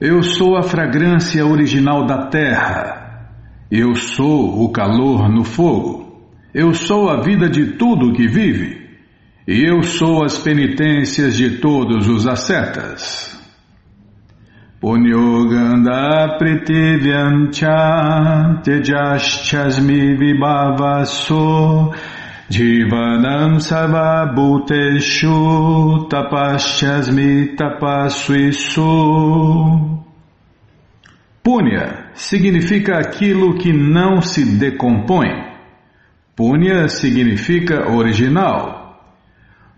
Eu sou a fragrância original da terra. Eu sou o calor no fogo. Eu sou a vida de tudo que vive. E eu sou as penitências de todos os ascetas. Punyoganda Pritivyamcha Tejaschasmi Vibhavaso Jivanam Sarva Bhuteshu Tapaschasmi Tapasvisu Punya significa aquilo que não se decompõe. Punya significa original.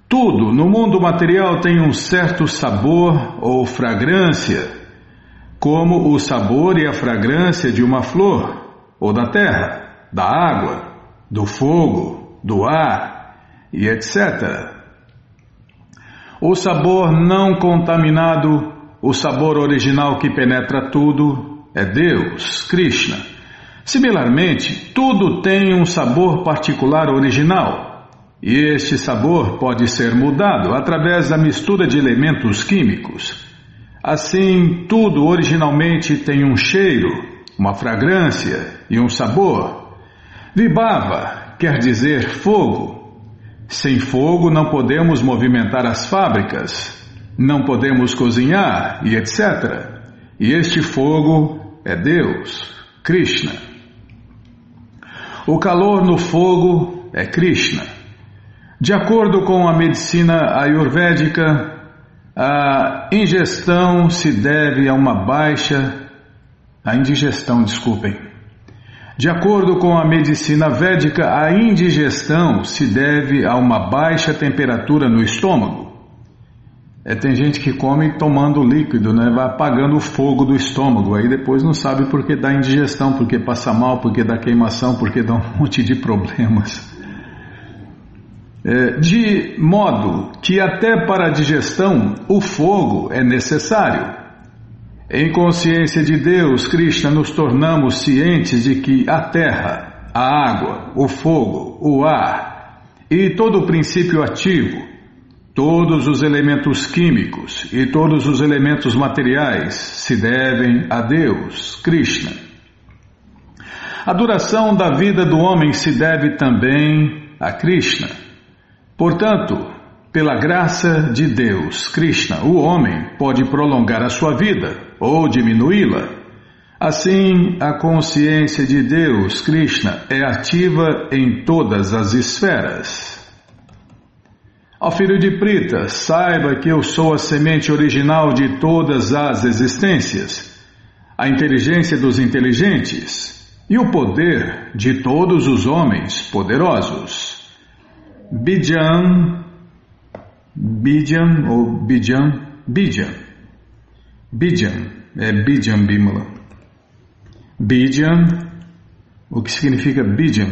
Tudo no mundo material tem um certo sabor ou fragrância como o sabor e a fragrância de uma flor, ou da terra, da água, do fogo, do ar e etc. O sabor não contaminado, o sabor original que penetra tudo, é Deus, Krishna. Similarmente, tudo tem um sabor particular original, e este sabor pode ser mudado através da mistura de elementos químicos. Assim, tudo originalmente tem um cheiro, uma fragrância e um sabor. Vibhava quer dizer fogo. Sem fogo não podemos movimentar as fábricas, não podemos cozinhar e etc. E este fogo é Deus, Krishna. O calor no fogo é Krishna. De acordo com a medicina ayurvédica, a ingestão se deve a uma baixa. A indigestão, desculpem. De acordo com a medicina védica, a indigestão se deve a uma baixa temperatura no estômago. É, tem gente que come tomando líquido, né? vai apagando o fogo do estômago, aí depois não sabe por que dá indigestão, porque passa mal, porque dá queimação, porque dá um monte de problemas. É, de modo que até para a digestão o fogo é necessário. Em consciência de Deus, Krishna, nos tornamos cientes de que a terra, a água, o fogo, o ar e todo o princípio ativo, todos os elementos químicos e todos os elementos materiais se devem a Deus, Krishna. A duração da vida do homem se deve também a Krishna. Portanto, pela graça de Deus, Krishna, o homem pode prolongar a sua vida ou diminuí-la. Assim, a consciência de Deus, Krishna, é ativa em todas as esferas. Ó filho de Prita, saiba que eu sou a semente original de todas as existências, a inteligência dos inteligentes e o poder de todos os homens poderosos. Bijan, Bijan ou Bijan, Bijan, Bijan, é Bijan Bimala. Bijan, o que significa Bijan?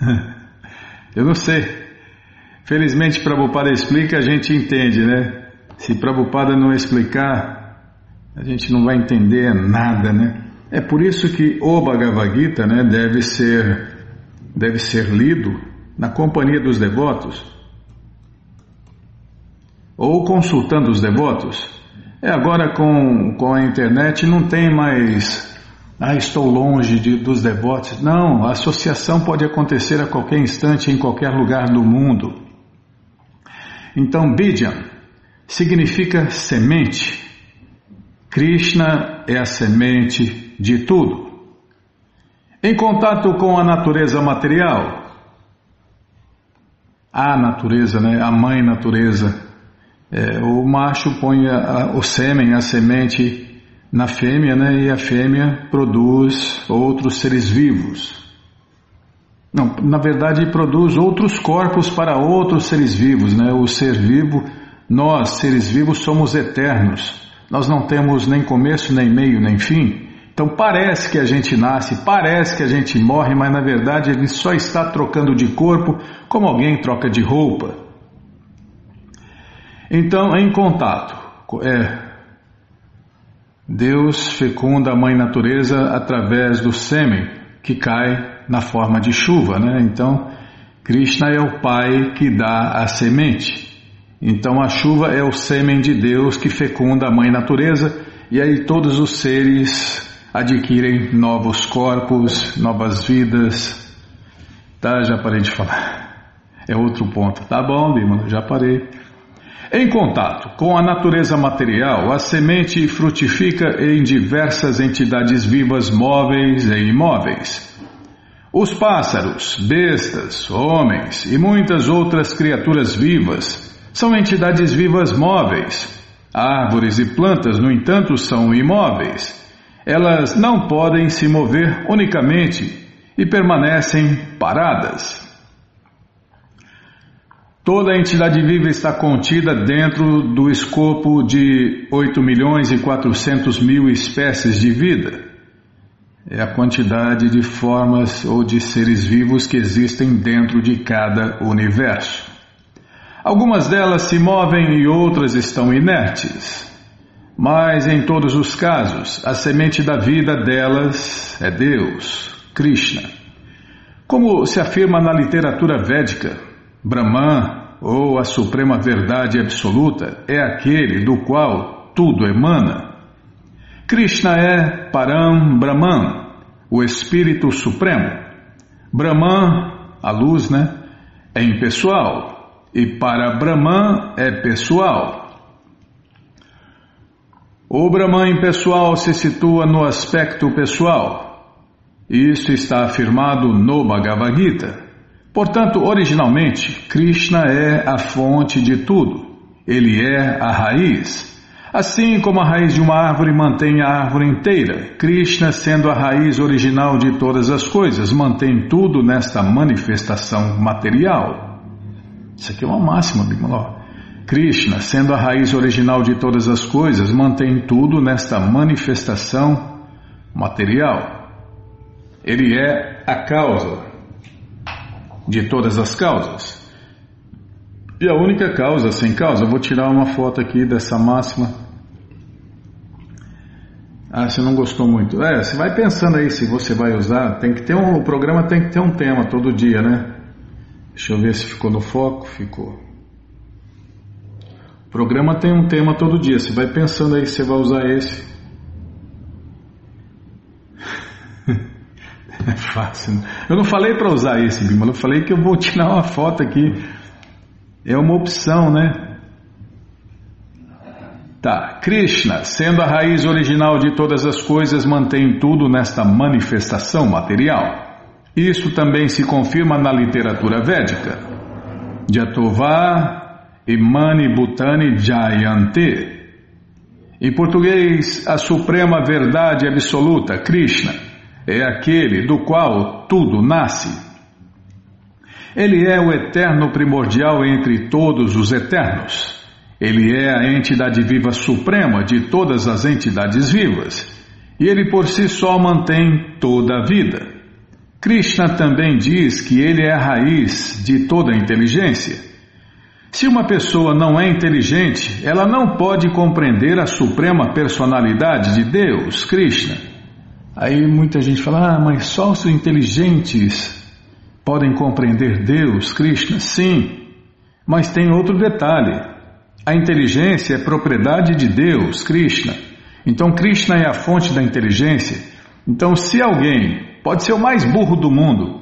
Eu não sei. Felizmente Prabhupada explica, a gente entende, né? Se Prabhupada não explicar, a gente não vai entender nada, né? É por isso que o Bhagavad Gita, né, deve ser deve ser lido na companhia dos devotos, ou consultando os devotos. É agora com, com a internet não tem mais. Ah, estou longe de, dos devotos. Não, a associação pode acontecer a qualquer instante, em qualquer lugar do mundo. Então, Bidyan significa semente. Krishna é a semente de tudo. Em contato com a natureza material, a natureza, né? a mãe natureza. É, o macho põe a, a, o sêmen, a semente na fêmea, né? e a fêmea produz outros seres vivos. Não, na verdade, produz outros corpos para outros seres vivos. Né? O ser vivo, nós, seres vivos, somos eternos. Nós não temos nem começo, nem meio, nem fim. Então parece que a gente nasce, parece que a gente morre, mas na verdade ele só está trocando de corpo como alguém troca de roupa. Então, em contato, é, Deus fecunda a mãe natureza através do sêmen que cai na forma de chuva, né? Então, Krishna é o pai que dá a semente. Então, a chuva é o sêmen de Deus que fecunda a mãe natureza e aí todos os seres adquirem novos corpos, novas vidas. Tá, já parei de falar. É outro ponto. Tá bom, Bima, já parei. Em contato com a natureza material, a semente frutifica em diversas entidades vivas móveis e imóveis. Os pássaros, bestas, homens e muitas outras criaturas vivas são entidades vivas móveis. Árvores e plantas, no entanto, são imóveis. Elas não podem se mover unicamente e permanecem paradas. Toda entidade viva está contida dentro do escopo de 8 milhões e 400 mil espécies de vida é a quantidade de formas ou de seres vivos que existem dentro de cada universo. Algumas delas se movem e outras estão inertes. Mas em todos os casos, a semente da vida delas é Deus, Krishna. Como se afirma na literatura védica, Brahman, ou a suprema verdade absoluta, é aquele do qual tudo emana. Krishna é Param Brahman, o Espírito Supremo. Brahman, a luz, né? É impessoal. E para Brahman é pessoal. O Brahman impessoal se situa no aspecto pessoal. Isso está afirmado no Bhagavad Gita. Portanto, originalmente, Krishna é a fonte de tudo. Ele é a raiz. Assim como a raiz de uma árvore mantém a árvore inteira, Krishna, sendo a raiz original de todas as coisas, mantém tudo nesta manifestação material. Isso aqui é uma máxima, Bimala. Krishna, sendo a raiz original de todas as coisas, mantém tudo nesta manifestação material. Ele é a causa de todas as causas. E a única causa sem causa, eu vou tirar uma foto aqui dessa máxima. Ah, você não gostou muito. É, você vai pensando aí se você vai usar. Tem que ter um, o programa tem que ter um tema todo dia, né? Deixa eu ver se ficou no foco. Ficou. O programa tem um tema todo dia. Você vai pensando aí se você vai usar esse. É fácil. Né? Eu não falei para usar esse, Bima. Eu falei que eu vou tirar uma foto aqui. É uma opção, né? Tá, Krishna, sendo a raiz original de todas as coisas, mantém tudo nesta manifestação material. Isso também se confirma na literatura védica. Jatová Imani Bhutani Jayante. Em português, a suprema verdade absoluta, Krishna, é aquele do qual tudo nasce. Ele é o eterno primordial entre todos os eternos. Ele é a entidade viva suprema de todas as entidades vivas. E ele por si só mantém toda a vida. Krishna também diz que ele é a raiz de toda a inteligência. Se uma pessoa não é inteligente, ela não pode compreender a suprema personalidade de Deus, Krishna. Aí muita gente fala, ah, mas só os inteligentes podem compreender Deus, Krishna? Sim, mas tem outro detalhe. A inteligência é propriedade de Deus, Krishna. Então Krishna é a fonte da inteligência. Então, se alguém pode ser o mais burro do mundo,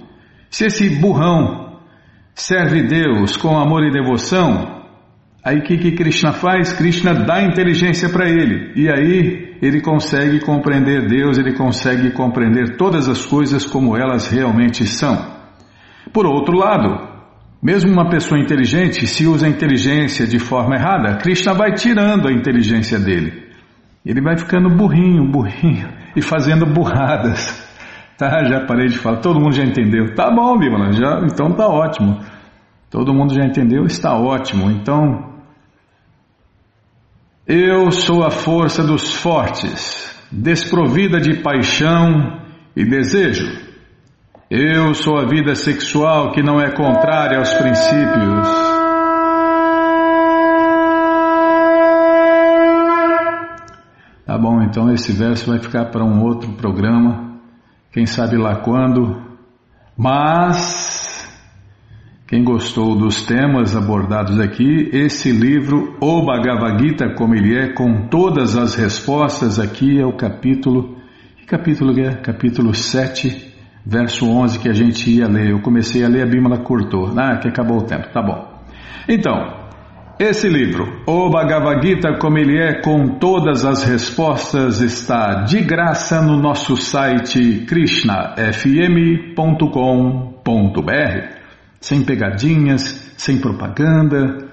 se esse burrão serve Deus com amor e devoção, aí o que, que Krishna faz? Krishna dá inteligência para ele. E aí ele consegue compreender Deus, ele consegue compreender todas as coisas como elas realmente são. Por outro lado, mesmo uma pessoa inteligente, se usa a inteligência de forma errada, Krishna vai tirando a inteligência dele. Ele vai ficando burrinho, burrinho e fazendo burradas. Tá, já parei de falar. Todo mundo já entendeu. Tá bom, Bíblia, já, então tá ótimo. Todo mundo já entendeu, está ótimo. Então, eu sou a força dos fortes, desprovida de paixão e desejo. Eu sou a vida sexual que não é contrária aos princípios. Tá bom, então esse verso vai ficar para um outro programa, quem sabe lá quando. Mas Quem gostou dos temas abordados aqui, esse livro, O Bhagavad Gita como ele é, com todas as respostas, aqui é o capítulo. Que capítulo é? Capítulo 7, verso 11 que a gente ia ler. Eu comecei a ler, a Bíblia cortou. Ah, que acabou o tempo, tá bom. Então, esse livro, O Bhagavad Gita como ele é, com todas as respostas, está de graça no nosso site krishnafm.com.br sem pegadinhas, sem propaganda.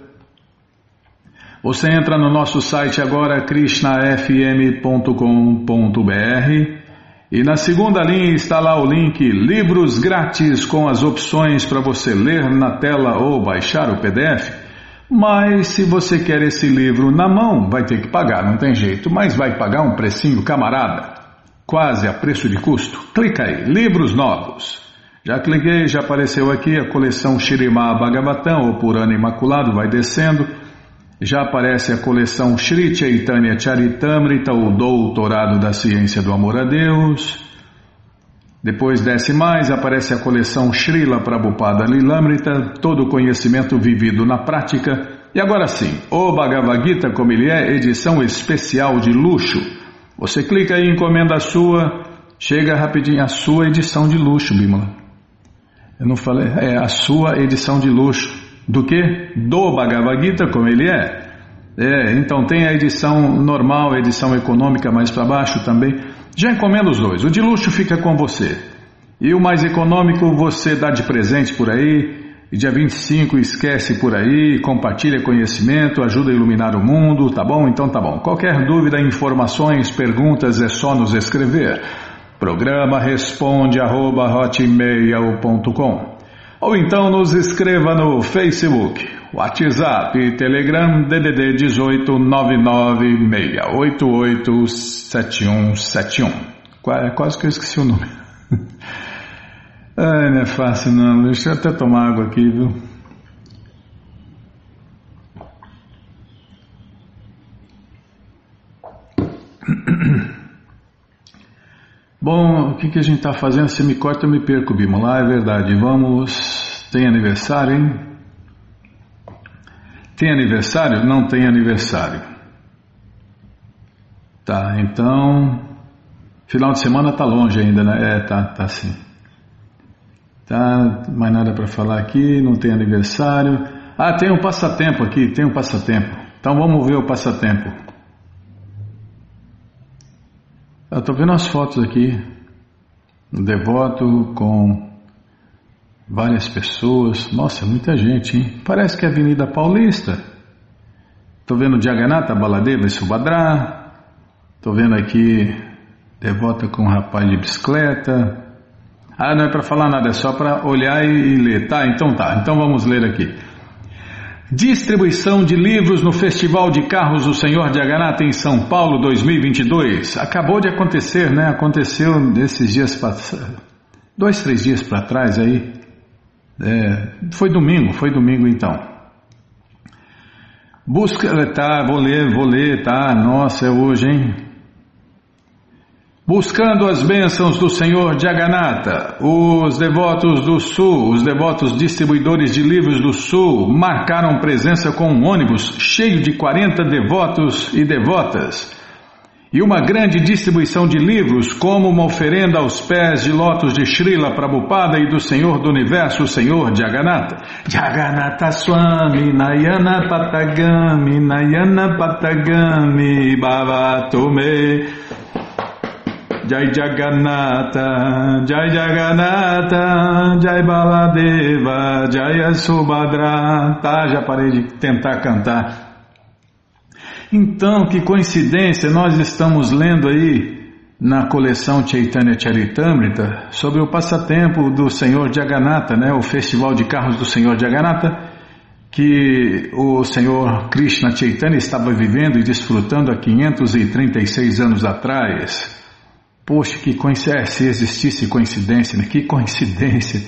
Você entra no nosso site agora, krishnafm.com.br e na segunda linha está lá o link Livros Grátis com as opções para você ler na tela ou baixar o PDF. Mas se você quer esse livro na mão, vai ter que pagar, não tem jeito, mas vai pagar um precinho camarada, quase a preço de custo. Clica aí, livros novos. Já cliquei, já apareceu aqui a coleção Shirimá Bhagavatam, ou Purana Imaculado, vai descendo. Já aparece a coleção Shri Chaitanya Charitamrita, o Doutorado da Ciência do Amor a Deus. Depois desce mais, aparece a coleção Srila Prabhupada Lilamrita, todo o conhecimento vivido na prática. E agora sim, o Bhagavad Gita, como ele é, edição especial de luxo. Você clica aí, encomenda a sua, chega rapidinho a sua edição de luxo, Bimala. Eu não falei, é a sua edição de luxo. Do que? Do Bhagavad Gita, como ele é. É, então tem a edição normal, a edição econômica mais para baixo também. Já encomenda os dois. O de luxo fica com você. E o mais econômico você dá de presente por aí. E dia 25 esquece por aí, compartilha conhecimento, ajuda a iluminar o mundo, tá bom? Então tá bom. Qualquer dúvida, informações, perguntas é só nos escrever. Programa responde arroba hotmail.com ou então nos escreva no Facebook, WhatsApp e Telegram DDD 18 996887171. Quase que eu esqueci o número. Ai, não é fácil não. Deixa eu até tomar água aqui, viu? Bom, o que, que a gente está fazendo? Se me corta, eu me perco, Bima. Lá é verdade. Vamos. Tem aniversário, hein? Tem aniversário? Não tem aniversário. Tá, então. Final de semana tá longe ainda, né? É, tá, tá sim. Tá, mais nada para falar aqui, não tem aniversário. Ah, tem um passatempo aqui, tem um passatempo. Então vamos ver o passatempo. Eu estou vendo as fotos aqui, um devoto com várias pessoas. Nossa, muita gente, hein? Parece que é Avenida Paulista. Estou vendo Jagannatha, Baladeva e Subhadra. Estou vendo aqui devota com um rapaz de bicicleta. Ah, não é para falar nada, é só para olhar e ler. Tá, então tá. Então vamos ler aqui. Distribuição de livros no Festival de Carros do Senhor de Aganata em São Paulo 2022. Acabou de acontecer, né? Aconteceu nesses dias passados. Dois, três dias para trás aí. É, foi domingo, foi domingo então. Busca, tá, vou ler, vou ler, tá? Nossa, é hoje, hein? Buscando as bênçãos do Senhor Jagannatha, os devotos do Sul, os devotos distribuidores de livros do Sul, marcaram presença com um ônibus cheio de 40 devotos e devotas e uma grande distribuição de livros, como uma oferenda aos pés de lotos de Srila Prabhupada e do Senhor do Universo, o Senhor Jagannatha. Jagannatha Swami Nayana Patagami Nayana Patagami Bhavatome Jai Jagannatha, Jai Jagannatha, Jai Baladeva, Jai Subhadra. Tá, já parei de tentar cantar. Então, que coincidência, nós estamos lendo aí na coleção Chaitanya Charitamrita sobre o passatempo do Senhor Jagannatha, né, o festival de carros do Senhor Jagannatha, que o Senhor Krishna Chaitanya estava vivendo e desfrutando há 536 anos atrás. Poxa, que coincidência, se existisse coincidência, né? que coincidência.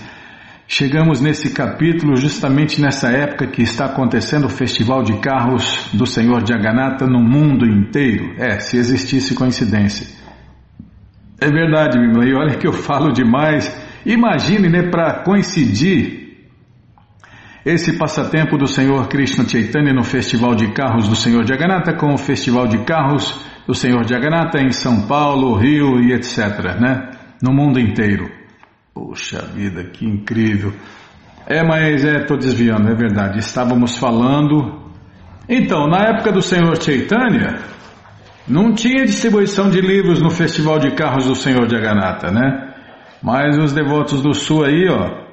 Chegamos nesse capítulo justamente nessa época que está acontecendo o festival de carros do Senhor Jagannatha no mundo inteiro. É, se existisse coincidência. É verdade, Bimla, e olha que eu falo demais. Imagine, né, para coincidir esse passatempo do Senhor Krishna Chaitanya no Festival de Carros do Senhor Jagannatha com o Festival de Carros do Senhor Jagannatha em São Paulo, Rio e etc, né? No mundo inteiro. Poxa vida, que incrível. É, mas é, tô desviando, é verdade. Estávamos falando. Então, na época do Senhor Chaitanya, não tinha distribuição de livros no Festival de Carros do Senhor Jagannatha, né? Mas os devotos do Sul aí, ó,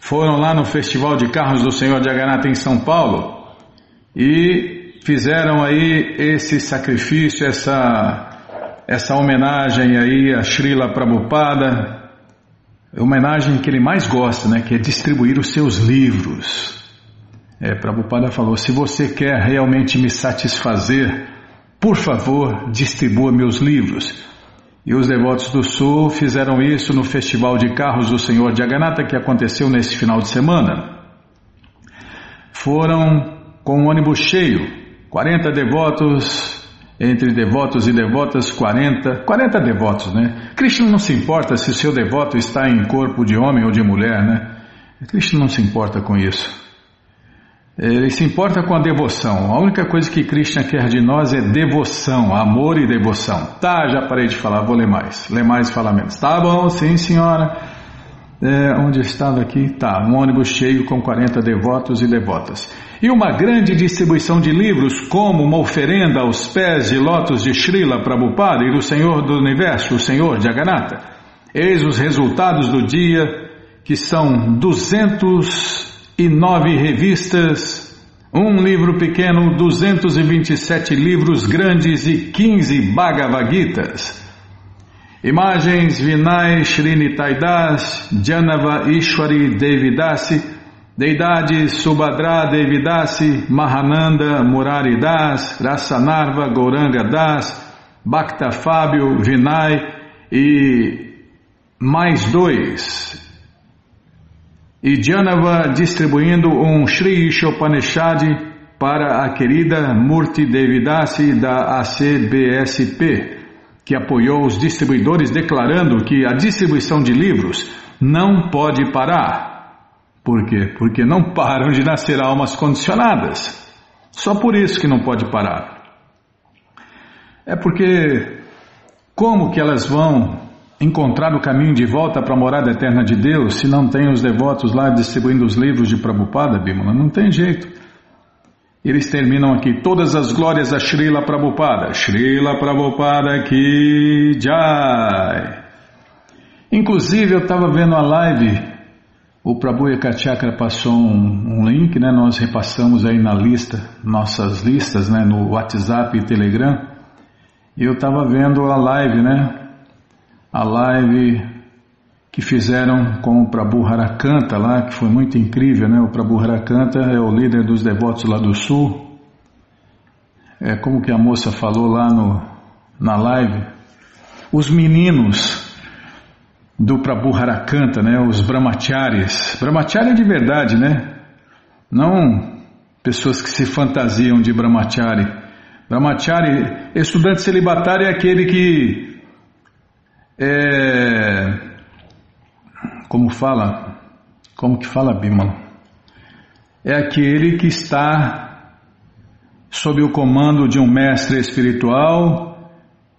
foram lá no Festival de Carros do Senhor Jagannatha em São Paulo e fizeram aí esse sacrifício, essa, essa homenagem aí a Srila Prabhupada, homenagem que ele mais gosta, né, que é distribuir os seus livros. É, Prabhupada falou, se você quer realmente me satisfazer, por favor, distribua meus livros. E os devotos do Sul fizeram isso no Festival de Carros do Senhor Jagannatha que aconteceu nesse final de semana. Foram com um ônibus cheio, 40 devotos, entre devotos e devotas, 40, 40 devotos, né? Krishna não se importa se o seu devoto está em corpo de homem ou de mulher, né? Krishna não se importa com isso. Ele se importa com a devoção. A única coisa que Krishna quer de nós é devoção, amor e devoção. Tá, já parei de falar, vou ler mais. Ler mais e falar menos. Tá bom, sim senhora. É, onde estava aqui? Tá, um ônibus cheio com 40 devotos e devotas. E uma grande distribuição de livros, como uma oferenda aos pés de lótus de Srila Prabhupada e do Senhor do Universo, o Senhor Jagannatha. Eis os resultados do dia, que são 200 e nove revistas, um livro pequeno, 227 livros grandes e 15 Bhagavad Gitas. Imagens Vinay Srinitaidas, Janava Ishwari Devidasi, Deidades Subhadra Devidasi, Mahananda Murari Das, Rasanarva Gouranga Das, Bhakta Fábio Vinay e mais dois, e Janava distribuindo um Sri Ishopanishad para a querida Murti Devidasi da ACBSP, que apoiou os distribuidores declarando que a distribuição de livros não pode parar. Por quê? Porque não param de nascer almas condicionadas. Só por isso que não pode parar. É porque como que elas vão encontrar o caminho de volta para a morada eterna de Deus se não tem os devotos lá distribuindo os livros de Prabhupada, Bimala? Não tem jeito. Eles terminam aqui, todas as glórias a Srila Prabhupada. Srila Prabhupada que jai. Inclusive eu estava vendo a live, o Prabhu Ekachakra passou um, um, link, né? Nós repassamos aí na lista, nossas listas, né? No WhatsApp e Telegram. E eu estava vendo a live, né? a live que fizeram com o Prabhu Harakanta lá, que foi muito incrível, né? O Prabhu Harakanta é o líder dos devotos lá do sul. É como que a moça falou lá no, na live. Os meninos do Prabhu Harakanta, né? Os brahmacharis. Brahmachari de verdade, né? Não pessoas que se fantasiam de brahmachari. Brahmachari, estudante celibatário é aquele que é, como fala, como que fala Bimala? É aquele que está sob o comando de um mestre espiritual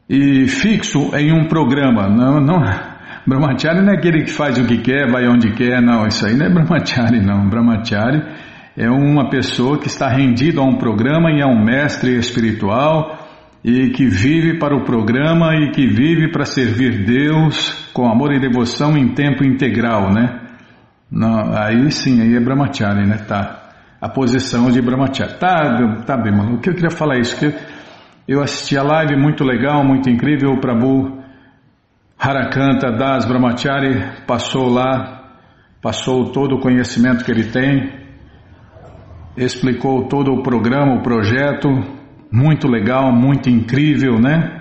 e fixo em um programa. Não, não, Brahmachari não é aquele que faz o que quer, vai onde quer, não, isso aí não é Brahmachari não. Brahmachari é uma pessoa que está rendida a um programa e a um mestre espiritual e que vive para o programa e que vive para servir Deus com amor e devoção em tempo integral, né? Não, aí sim, aí é Brahmachari, né? Tá. A posição de Brahmachari. Tá, tá bem, mano. O que eu queria falar é isso, que eu assisti a live, muito legal, muito incrível, o Prabhu Harakanta Das Brahmachari passou lá, passou todo o conhecimento que ele tem, explicou todo o programa, o projeto, muito legal, muito incrível, né?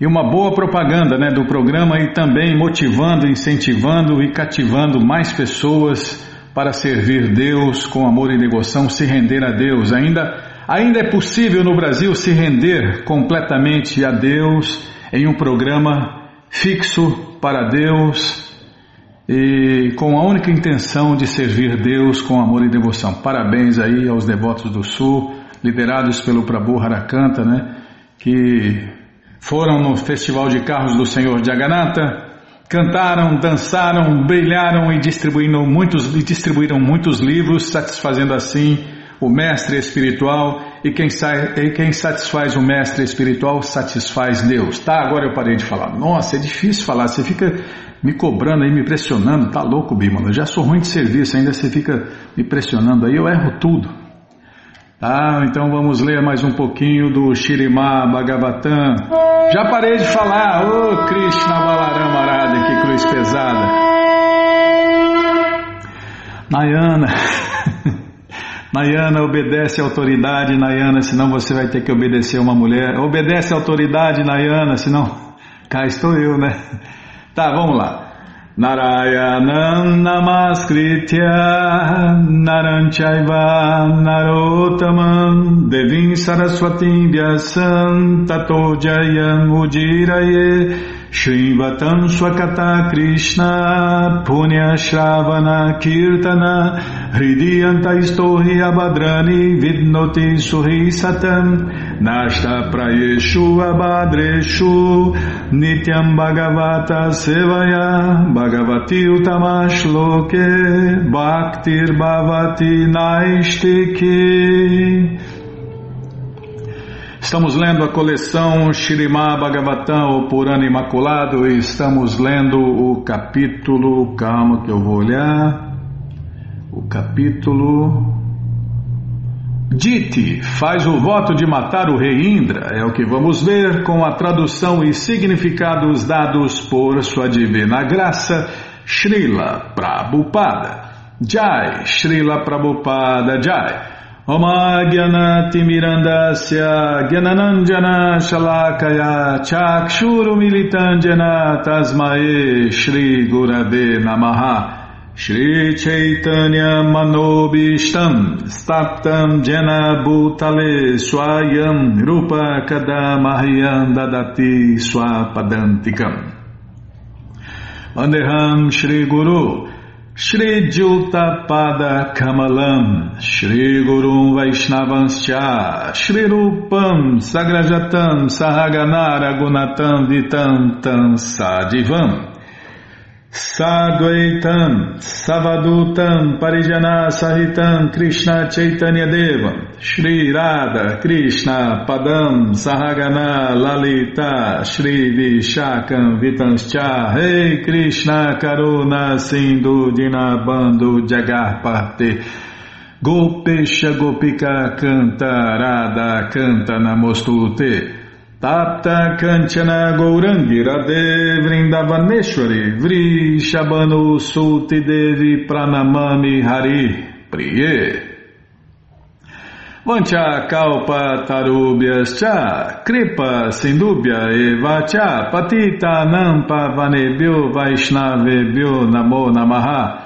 E uma boa propaganda né, do programa e também motivando, incentivando e cativando mais pessoas para servir Deus com amor e devoção, se render a Deus. Ainda, ainda é possível no Brasil se render completamente a Deus em um programa fixo para Deus e com a única intenção de servir Deus com amor e devoção. Parabéns aí aos devotos do Sul, liderados pelo Prabhu Harakanta, né, que foram no Festival de Carros do Senhor Jagannatha, cantaram, dançaram, brilharam e distribuíram muitos, e distribuíram muitos livros, satisfazendo assim o mestre espiritual e quem, e quem satisfaz o mestre espiritual satisfaz Deus. Tá, agora eu parei de falar. Nossa, é difícil falar, você fica me cobrando aí, me pressionando, tá louco, Bímola? Já sou ruim de serviço, ainda você fica me pressionando aí, eu erro tudo. Tá, então vamos ler mais um pouquinho do Shirimá Bhagavatam. Já parei de falar, ô oh, Krishna Balaram Arada, que cruz pesada. Nayana, Nayana, obedece a autoridade, Nayana, senão você vai ter que obedecer uma mulher. Obedece a autoridade, Nayana, senão cá estou eu, né? Tá, vamos lá. Narayanam Namaskritya Naranchaiva Narotamam. Devim Saraswatim Vyasam Tato Jayam Ujiraye. Shrivatam Swakata Krishna Punya Shravana Kirtana Hridiyanta Istohi Abhadrani Vidnoti Suhi Satam Nashta Prayeshu Abhadreshu Nityam Bhagavata Sevaya Bhagavati Utamashloke Bhaktir Bhavati Naistiki Estamos lendo a coleção Shirimá Bhagavatam, o Purana Imaculado, e estamos lendo o capítulo, calma que eu vou olhar, o capítulo Dite faz o voto de matar o rei Indra, é o que vamos ver com a tradução e significados dados por sua divina graça, Srila Prabhupada. Jai, Srila Prabhupada Jai. Shalakaya Chakshuru Militandjana Tasmae Shri Gurave Namaha Shri Chaitanya Manobishtam Staptam Jena Bhutale Swayam Rupa Kadamahyam Dadati Swapadantikam. Vandeham Shri Guru Shri Juta Pada Kamalam, Shri Gurum Vaishnavanscha, Shri Rupam Sagrajatam Sahaganara Gunatam Vitantam Sadivam, Sadvaitam Savadutam Parijana Sahitam Krishna Chaitanya Devam Shri Radha Krishna Padam Sahagana Lalita Shri Vishakam Vitanscha Rei hey Krishna Karuna Sindhu Dinabando Jagarpate Gopesha Gopika Canta Radha Canta Namostute Tapta Kanchana Gourangi Radhe Vri Shabanu Sulti Devi Pranamami Hari Priye. Vancha Kalpa Tarubhyas Cha Kripa Sindubhya Eva Cha Patita Nampa Vanebhyo Vaishnavebhyo Namo Namaha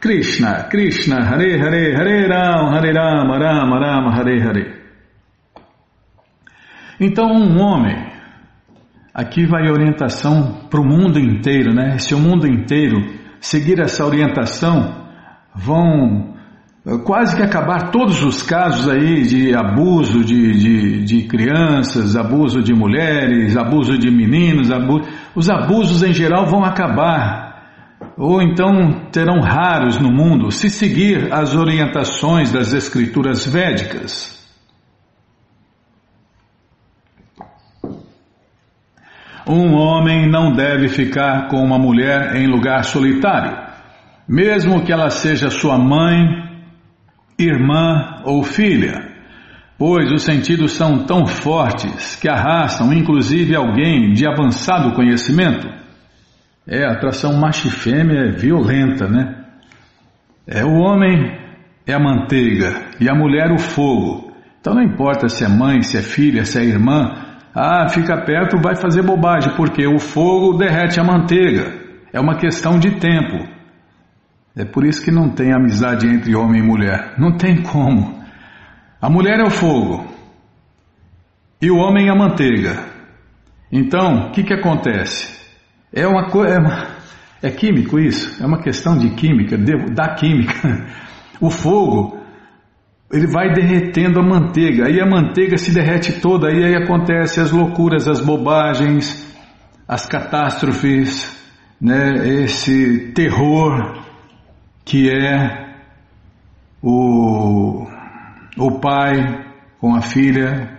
Krishna, Krishna, Hare Hare, Hare Ram, Hare Ram, Ram Ram, Hare Hare. Então, um homem, aqui vai orientação para o mundo inteiro, né? Se o mundo inteiro seguir essa orientação, vão quase que acabar todos os casos aí de abuso de, de, de crianças, abuso de mulheres, abuso de meninos, abuso, os abusos em geral vão acabar ou então terão raros no mundo se seguir as orientações das escrituras védicas. Um homem não deve ficar com uma mulher em lugar solitário, mesmo que ela seja sua mãe, irmã ou filha, pois os sentidos são tão fortes que arrastam inclusive alguém de avançado conhecimento. É, a atração macho e fêmea é violenta, né? É o homem é a manteiga e a mulher o fogo. Então não importa se é mãe, se é filha, se é irmã, ah, fica perto, vai fazer bobagem, porque o fogo derrete a manteiga. É uma questão de tempo. É por isso que não tem amizade entre homem e mulher. Não tem como. A mulher é o fogo e o homem é a manteiga. Então, o que, que acontece? É uma coisa. É, é, químico isso? É uma questão de química, de, da química. O fogo, ele vai derretendo a manteiga, aí a manteiga se derrete toda, aí, acontece as loucuras, as bobagens, as catástrofes, né, esse terror que é o, o pai com a filha,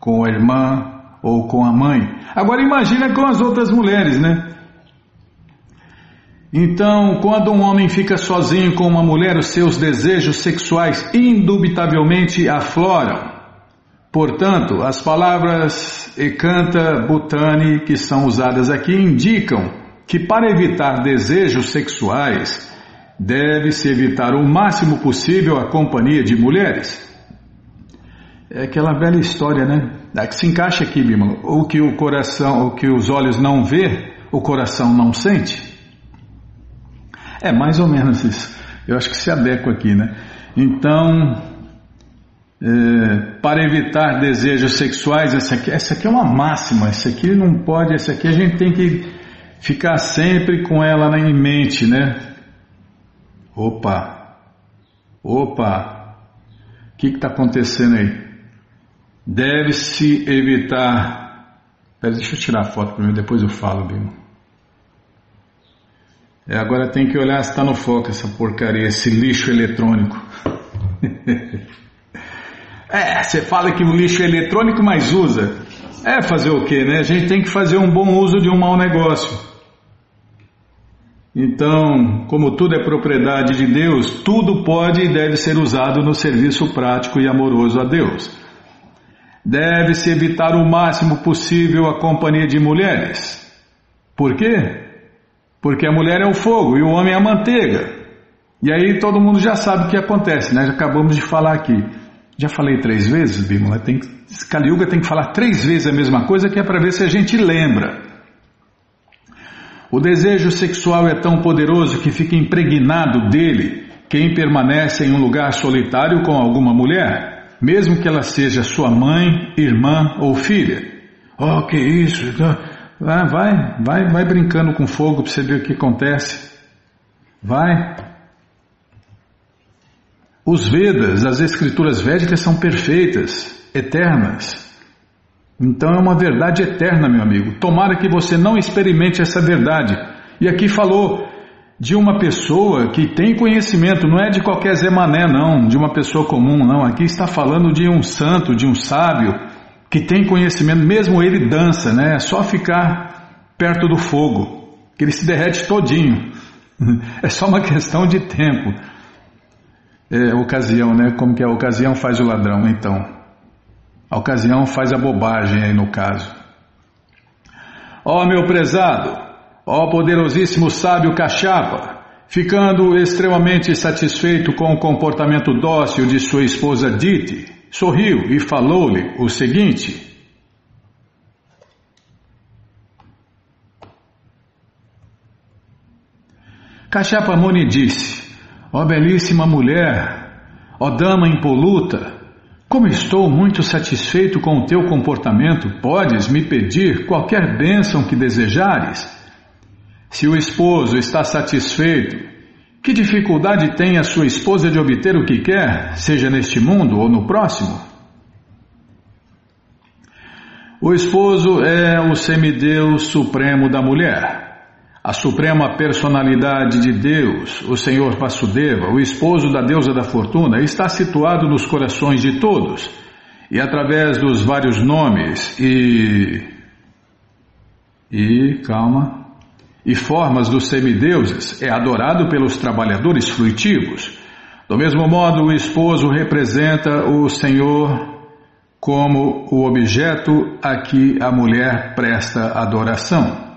com a irmã ou com a mãe. Agora imagina com as outras mulheres, né? Então, quando um homem fica sozinho com uma mulher, os seus desejos sexuais indubitavelmente afloram. Portanto, as palavras Ekanta Bhutani que são usadas aqui indicam que para evitar desejos sexuais, deve-se evitar o máximo possível a companhia de mulheres. É aquela velha história, né? É que se encaixa aqui, Bímola. O que o coração, o que os olhos não vê, o coração não sente. É mais ou menos isso. Eu acho que se adequa aqui, né? Então, é, para evitar desejos sexuais, essa aqui, essa aqui é uma máxima. Essa aqui não pode, essa aqui a gente tem que ficar sempre com ela em mente, né? Opa, opa, o que está acontecendo aí? Deve-se evitar. Pera, deixa eu tirar a foto primeiro, depois eu falo, Bimo. É, agora tem que olhar se está no foco essa porcaria, esse lixo eletrônico. é, você fala que o lixo é eletrônico, mas usa. É fazer o quê, né? A gente tem que fazer um bom uso de um mau negócio. Então, como tudo é propriedade de Deus, tudo pode e deve ser usado no serviço prático e amoroso a Deus. Deve-se evitar o máximo possível a companhia de mulheres. Por quê? Porque a mulher é o fogo e o homem é a manteiga. E aí todo mundo já sabe o que acontece, né? Já acabamos de falar aqui. Já falei três vezes, Bímola? Tem, Kaliuga tem que falar três vezes a mesma coisa que é para ver se a gente lembra. O desejo sexual é tão poderoso que fica impregnado dele quem permanece em um lugar solitário com alguma mulher, mesmo que ela seja sua mãe, irmã ou filha. Oh, que isso! Ah, vai, vai, vai brincando com fogo para você ver o que acontece. Vai. Os Vedas, as escrituras védicas são perfeitas, eternas. Então é uma verdade eterna, meu amigo. Tomara que você não experimente essa verdade. E aqui falou de uma pessoa que tem conhecimento, não é de qualquer Zé Mané, não, de uma pessoa comum, não. Aqui está falando de um santo, de um sábio, que tem conhecimento, mesmo ele dança, né? É só ficar perto do fogo, que ele se derrete todinho. É só uma questão de tempo. É, ocasião, né? Como que a ocasião faz o ladrão, então. A ocasião faz a bobagem aí no caso. Ó oh, meu prezado, ó oh, poderosíssimo sábio Cachapa, ficando extremamente satisfeito com o comportamento dócil de sua esposa Diti, sorriu e falou-lhe o seguinte. Cachapa Muni disse: Ó oh, belíssima mulher, ó dama impoluta, como estou muito satisfeito com o teu comportamento, podes me pedir qualquer bênção que desejares. Se o esposo está satisfeito, que dificuldade tem a sua esposa de obter o que quer, seja neste mundo ou no próximo? O esposo é o semideus supremo da mulher. A suprema personalidade de Deus, o Senhor Vasudeva, o esposo da deusa da fortuna, está situado nos corações de todos e através dos vários nomes e. e. calma. E formas dos semideuses é adorado pelos trabalhadores fruitivos. Do mesmo modo, o esposo representa o Senhor como o objeto a que a mulher presta adoração.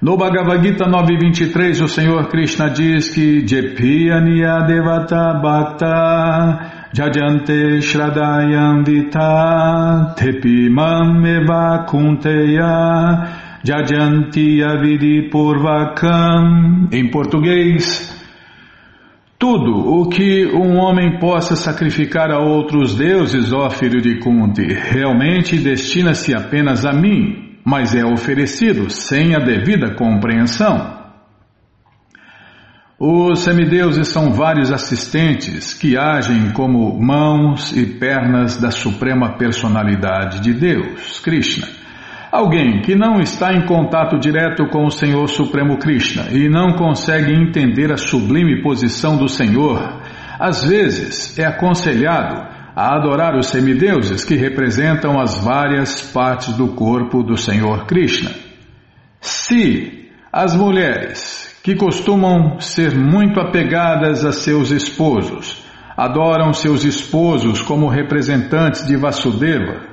No Bhagavad Gita 9.23, o Senhor Krishna diz que Jepiyaniya Devata Bhakta Jajante Shradayam Vita Tepimam Eva Kunteya Jajanti Avidi Purvakam Em português, tudo o que um homem possa sacrificar a outros deuses, ó filho de Kunti, realmente destina-se apenas a mim, mas é oferecido sem a devida compreensão. Os semideuses são vários assistentes que agem como mãos e pernas da suprema personalidade de Deus, Krishna. Alguém que não está em contato direto com o Senhor Supremo Krishna e não consegue entender a sublime posição do Senhor, às vezes é aconselhado a adorar os semideuses que representam as várias partes do corpo do Senhor Krishna. Se as mulheres, que costumam ser muito apegadas a seus esposos, adoram seus esposos como representantes de Vasudeva,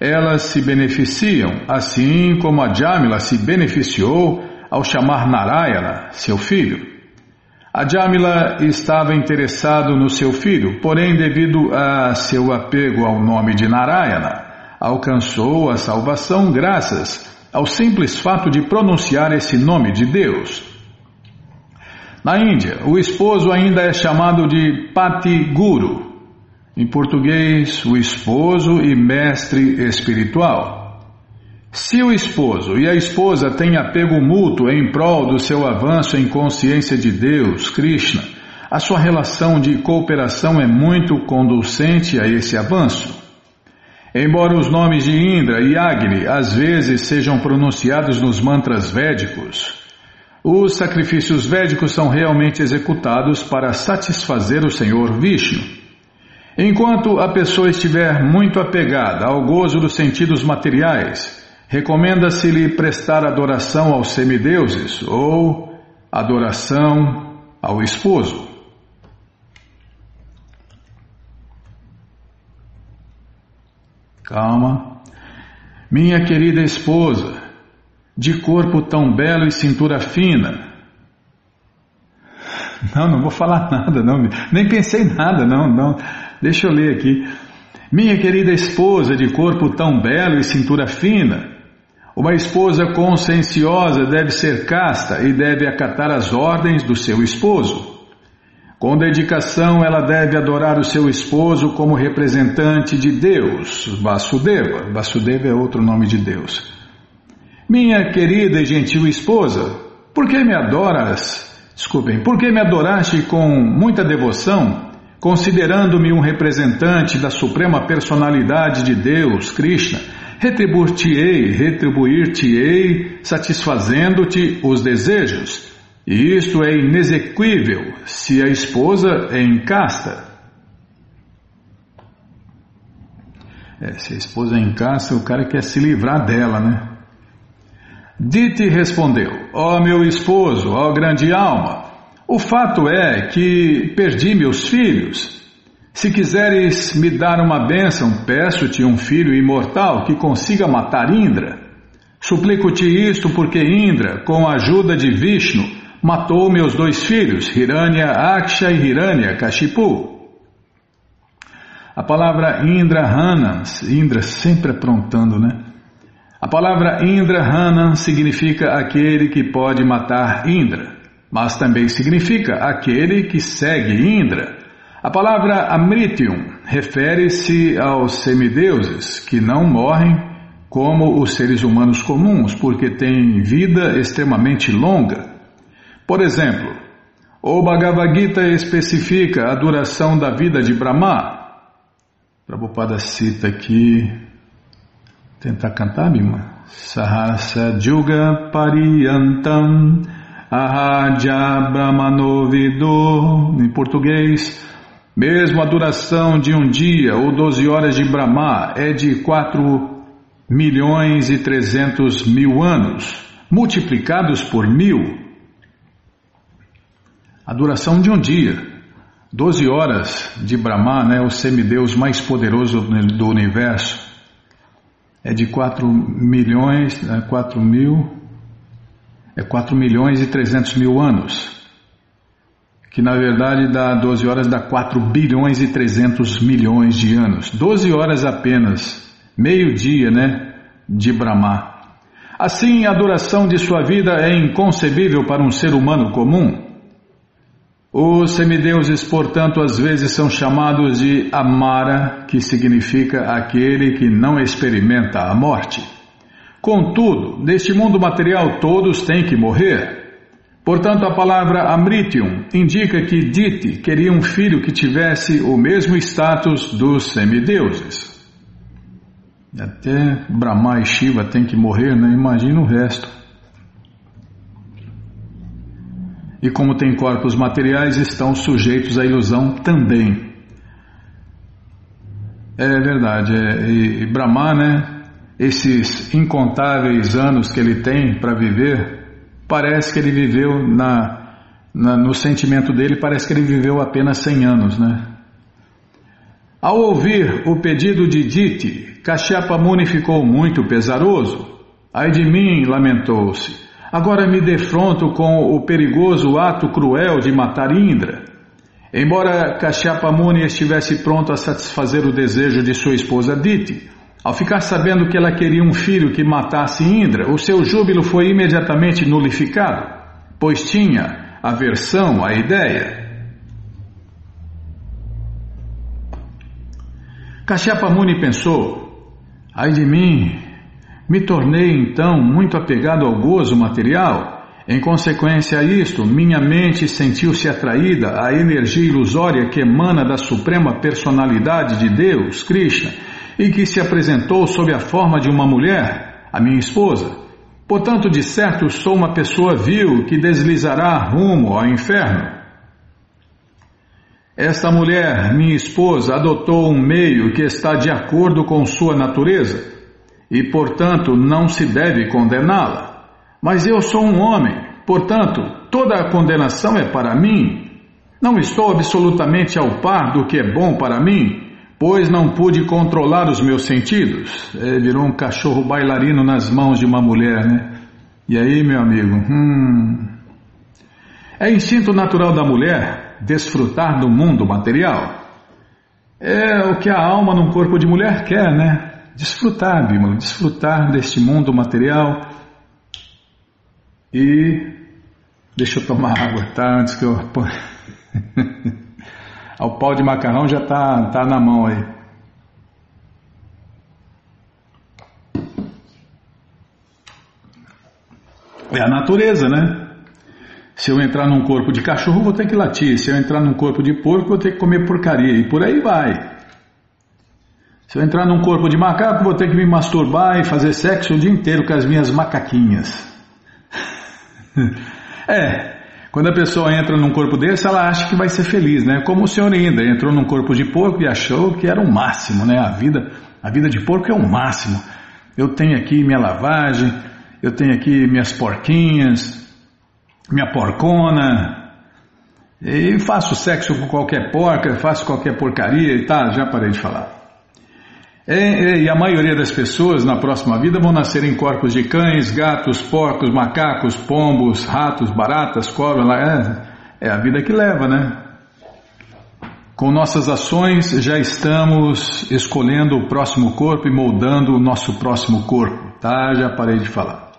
elas se beneficiam, assim como a Jamila se beneficiou ao chamar Narayana, seu filho. A Jamila estava interessado no seu filho, porém, devido a seu apego ao nome de Narayana, alcançou a salvação graças ao simples fato de pronunciar esse nome de Deus. Na Índia, o esposo ainda é chamado de Pati Guru, em português, o esposo e mestre espiritual. Se o esposo e a esposa têm apego mútuo em prol do seu avanço em consciência de Deus, Krishna, a sua relação de cooperação é muito conducente a esse avanço. Embora os nomes de Indra e Agni às vezes sejam pronunciados nos mantras védicos, os sacrifícios védicos são realmente executados para satisfazer o Senhor Vishnu. Enquanto a pessoa estiver muito apegada ao gozo dos sentidos materiais, recomenda-se-lhe prestar adoração aos semideuses ou adoração ao esposo. Calma. Minha querida esposa, de corpo tão belo e cintura fina. Não, não vou falar nada, não. Nem pensei nada, não, não. Deixa eu ler aqui. Minha querida esposa, de corpo tão belo e cintura fina, uma esposa conscienciosa deve ser casta e deve acatar as ordens do seu esposo. Com dedicação, ela deve adorar o seu esposo como representante de Deus, Vasudeva. Vasudeva é outro nome de Deus. Minha querida e gentil esposa, por que me adoras? Desculpem, por que me adoraste com muita devoção, considerando-me um representante da suprema personalidade de Deus, Krishna? retribuir-te-ei, retribuir-te-ei, satisfazendo-te os desejos. E isto é inexequível se a esposa é incasta. É, se a esposa é incasta, o cara quer se livrar dela, né? Dite respondeu: Ó oh, meu esposo, ó oh, grande alma, o fato é que perdi meus filhos se quiseres me dar uma bênção, peço-te um filho imortal que consiga matar Indra. Suplico-te isto porque Indra, com a ajuda de Vishnu, matou meus dois filhos, Hiranya Aksha e Hiranya Kashipu. A palavra Indra Hanan, Indra sempre aprontando, né? A palavra Indra Hanan significa aquele que pode matar Indra, mas também significa aquele que segue Indra. A palavra Amritium refere-se aos semideuses que não morrem como os seres humanos comuns, porque têm vida extremamente longa. Por exemplo, o Bhagavad Gita especifica a duração da vida de Brahma. Prabhupada cita aqui, tentar cantar, Bima. Sahasa Juga Pariyantam Ahaja Brahmanovido, em português, mesmo a duração de um dia ou 12 horas de Brahma é de 4 milhões e 300 mil anos, multiplicados por mil. A duração de um dia, 12 horas de Brahma, né, o semideus mais poderoso do universo, é de 4 milhões, 4 né, mil é 4 milhões e 300 mil anos. Que na verdade dá 12 horas, dá 4 bilhões e 300 milhões de anos. 12 horas apenas, meio dia, né? De Brahma. Assim, a duração de sua vida é inconcebível para um ser humano comum. Os semideuses, portanto, às vezes são chamados de Amara, que significa aquele que não experimenta a morte. Contudo, neste mundo material todos têm que morrer. Portanto, a palavra Amritium indica que Diti queria um filho que tivesse o mesmo status dos semideuses. Até Brahma e Shiva têm que morrer, né? Imagina o resto. e, como têm corpos materiais, estão sujeitos à ilusão também. É verdade, é, e, e Brahma, né, esses incontáveis anos que ele tem para viver, parece que ele viveu na, na, no sentimento dele, parece que ele viveu apenas 100 anos, né? Ao ouvir o pedido de Diti, Kashyapa Muni ficou muito pesaroso. Ai de mim, lamentou-se. Agora me defronto com o perigoso ato cruel de matar Indra. Embora Kashyapa Muni estivesse pronto a satisfazer o desejo de sua esposa Diti, ao ficar sabendo que ela queria um filho que matasse Indra, o seu júbilo foi imediatamente nulificado, pois tinha aversão à ideia. Kashyapa Muni pensou: ai de mim, me tornei então muito apegado ao gozo material. Em consequência a isto, minha mente sentiu-se atraída à energia ilusória que emana da suprema personalidade de Deus, Krishna, e que se apresentou sob a forma de uma mulher, a minha esposa. Portanto, de certo, sou uma pessoa vil que deslizará rumo ao inferno. Esta mulher, minha esposa, adotou um meio que está de acordo com sua natureza e, portanto, não se deve condená-la. Mas eu sou um homem, portanto, toda a condenação é para mim. Não estou absolutamente ao par do que é bom para mim, pois não pude controlar os meus sentidos. É, virou um cachorro bailarino nas mãos de uma mulher, né? E aí, meu amigo? Hum. É instinto natural da mulher desfrutar do mundo material. É o que a alma num corpo de mulher quer, né? desfrutar, Bimala, desfrutar deste mundo material e deixa eu tomar água, tá? Antes que eu o pau de macarrão já tá, tá na mão aí. É a natureza, né? Se eu entrar num corpo de cachorro, vou ter que latir. Se eu entrar num corpo de porco, vou ter que comer porcaria. E por aí vai. Se eu entrar num corpo de macaco, vou ter que me masturbar e fazer sexo o dia inteiro com as minhas macaquinhas. é, quando a pessoa entra num corpo desse, ela acha que vai ser feliz, né? Como o senhor ainda entrou num corpo de porco e achou que era o máximo, né? A vida, a vida de porco é o máximo. Eu tenho aqui minha lavagem, eu tenho aqui minhas porquinhas, minha porcona, e faço sexo com qualquer porca, faço qualquer porcaria e tá, já parei de falar. É, é, e a maioria das pessoas na próxima vida vão nascer em corpos de cães, gatos, porcos, macacos, pombos, ratos, baratas, cobras. É, é a vida que leva, né? Com nossas ações já estamos escolhendo o próximo corpo e moldando o nosso próximo corpo, tá? Já parei de falar.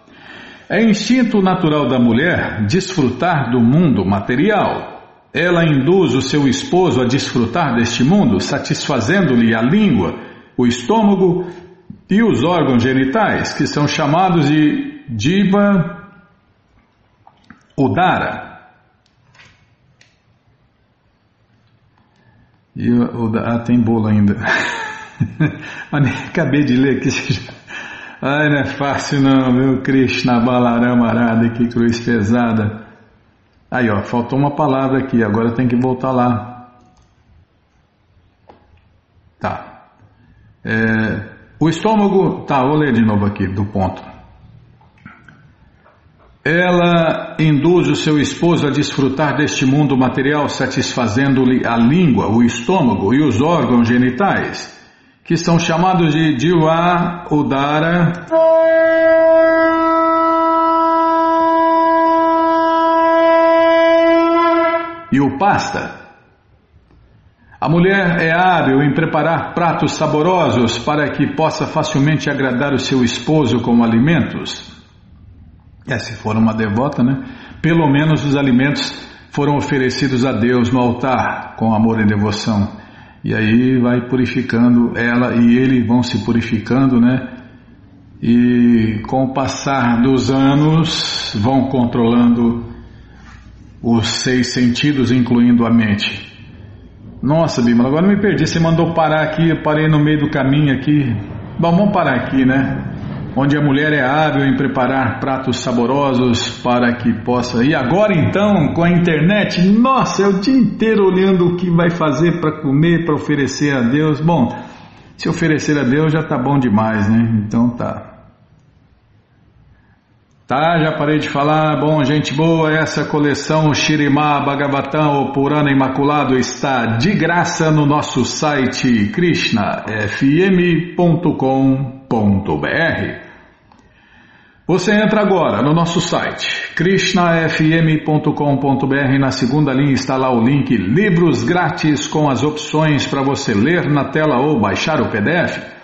É instinto natural da mulher desfrutar do mundo material. Ela induz o seu esposo a desfrutar deste mundo, satisfazendo-lhe a língua o estômago e os órgãos genitais, que são chamados de Diva Udara. E o, ah, tem bolo ainda. Acabei de ler aqui. Ai, não é fácil não, meu Krishna Balarama Arada, que cruz pesada. Aí, ó, faltou uma palavra aqui, agora tem que voltar lá. É, o estômago. Tá, vou ler de novo aqui do ponto. Ela induz o seu esposo a desfrutar deste mundo material, satisfazendo-lhe a língua, o estômago e os órgãos genitais, que são chamados de Diva Udara. E o pasta, a mulher é hábil em preparar pratos saborosos para que possa facilmente agradar o seu esposo com alimentos. É, se for uma devota, né? Pelo menos os alimentos foram oferecidos a Deus no altar com amor e devoção. E aí vai purificando ela e ele vão se purificando, né? E com o passar dos anos vão controlando os seis sentidos, incluindo a mente. Nossa, Bima, agora me perdi. Você mandou parar aqui, eu parei no meio do caminho aqui. Bom, vamos parar aqui, né? Onde a mulher é hábil em preparar pratos saborosos para que possa. E agora então, com a internet, nossa, é o dia inteiro olhando o que vai fazer para comer, para oferecer a Deus. Bom, se oferecer a Deus já tá bom demais, né? Então tá. Tá, já parei de falar. Bom, gente boa, essa coleção Shirimá Bhagavatam, o Purana Imaculado, está de graça no nosso site krishnafm.com.br. Você entra agora no nosso site krishnafm.com.br. Na segunda linha está lá o link Livros Grátis com as opções para você ler na tela ou baixar o PDF.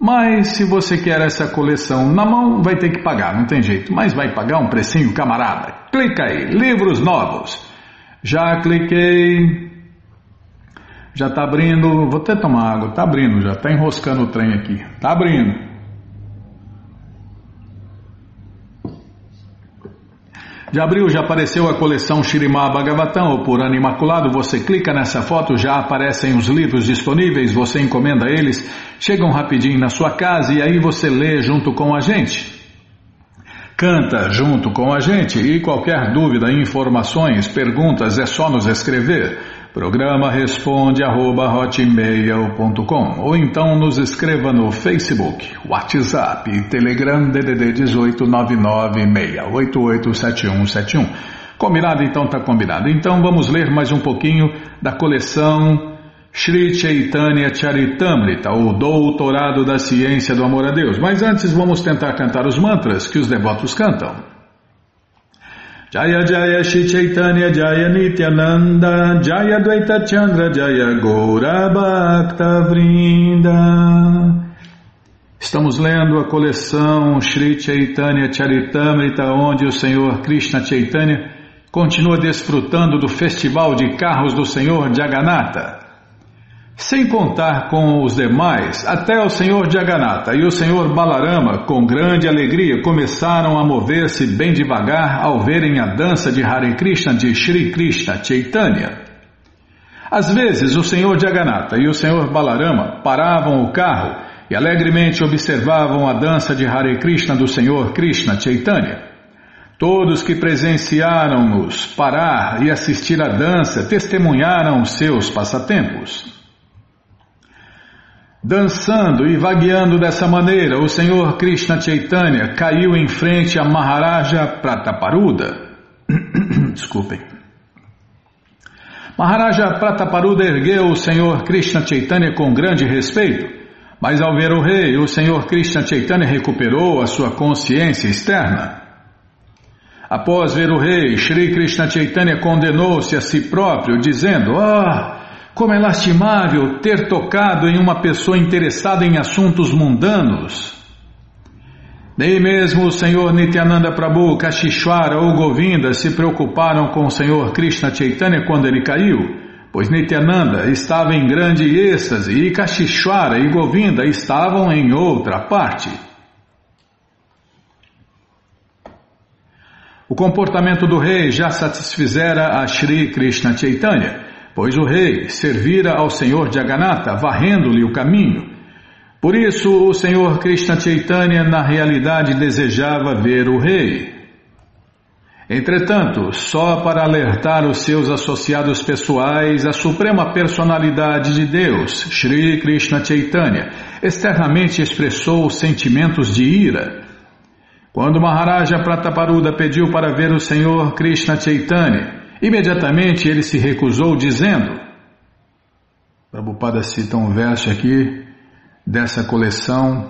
Mas se você quer essa coleção na mão, vai ter que pagar, não tem jeito. Mas vai pagar um precinho, camarada. Clica aí, livros novos. Já cliquei. Já está abrindo. Vou até tomar água. Está abrindo já. Está enroscando o trem aqui. Está abrindo. Já abriu, já apareceu a coleção Shirimá Bhagavatam, ou Purana Imaculado. Você clica nessa foto, já aparecem os livros disponíveis, você encomenda eles, chegam rapidinho na sua casa e aí você lê junto com a gente. Canta junto com a gente e qualquer dúvida, informações, perguntas é só nos escrever. Programa responde arroba hotmail.com ou então nos escreva no Facebook, WhatsApp e Telegram DDD 18 996887171. Combinado? Então tá combinado. Então vamos ler mais um pouquinho da coleção Sri Chaitanya Charitamrita, o Doutorado da Ciência do Amor a Deus. Mas antes vamos tentar cantar os mantras que os devotos cantam. Jaya Jaya Shri Chaitanya Jaya Nityananda Jaya Dvaita Chandra Jaya Gaura Bhakta Vrinda. Estamos lendo a coleção Shri Chaitanya Charitamrita onde o Senhor Krishna Chaitanya continua desfrutando do festival de carros do Senhor Jagannatha sem contar com os demais, até o senhor Jagannatha e o senhor Balarama, com grande alegria, começaram a mover-se bem devagar ao verem a dança de Hare Krishna de Sri Krishna Chaitanya. Às vezes, o senhor Jagannatha e o senhor Balarama paravam o carro e alegremente observavam a dança de Hare Krishna do senhor Krishna Chaitanya. Todos que presenciaram-nos parar e assistir à dança testemunharam seus passatempos. Dançando e vagueando dessa maneira, o Senhor Krishna Chaitanya caiu em frente a Maharaja Prataparuda. Desculpem. Maharaja Prataparuda ergueu o Senhor Krishna Chaitanya com grande respeito, mas ao ver o rei, o Senhor Krishna Chaitanya recuperou a sua consciência externa. Após ver o rei, Sri Krishna Chaitanya condenou-se a si próprio, dizendo: Ah! Como é lastimável ter tocado em uma pessoa interessada em assuntos mundanos. Nem mesmo o Senhor Nityananda Prabhu, Kashishwara ou Govinda se preocuparam com o Senhor Krishna Chaitanya quando ele caiu, pois Nityananda estava em grande êxtase e Kashishwara e Govinda estavam em outra parte. O comportamento do rei já satisfizera a Shri Krishna Chaitanya pois o rei servira ao Senhor Jagannatha, varrendo-lhe o caminho. Por isso, o Senhor Krishna Chaitanya, na realidade, desejava ver o rei. Entretanto, só para alertar os seus associados pessoais, a suprema personalidade de Deus, Sri Krishna Chaitanya, externamente expressou sentimentos de ira. Quando Maharaja Prataparuda pediu para ver o Senhor Krishna Chaitanya, Imediatamente ele se recusou, dizendo: Prabhupada cita um verso aqui dessa coleção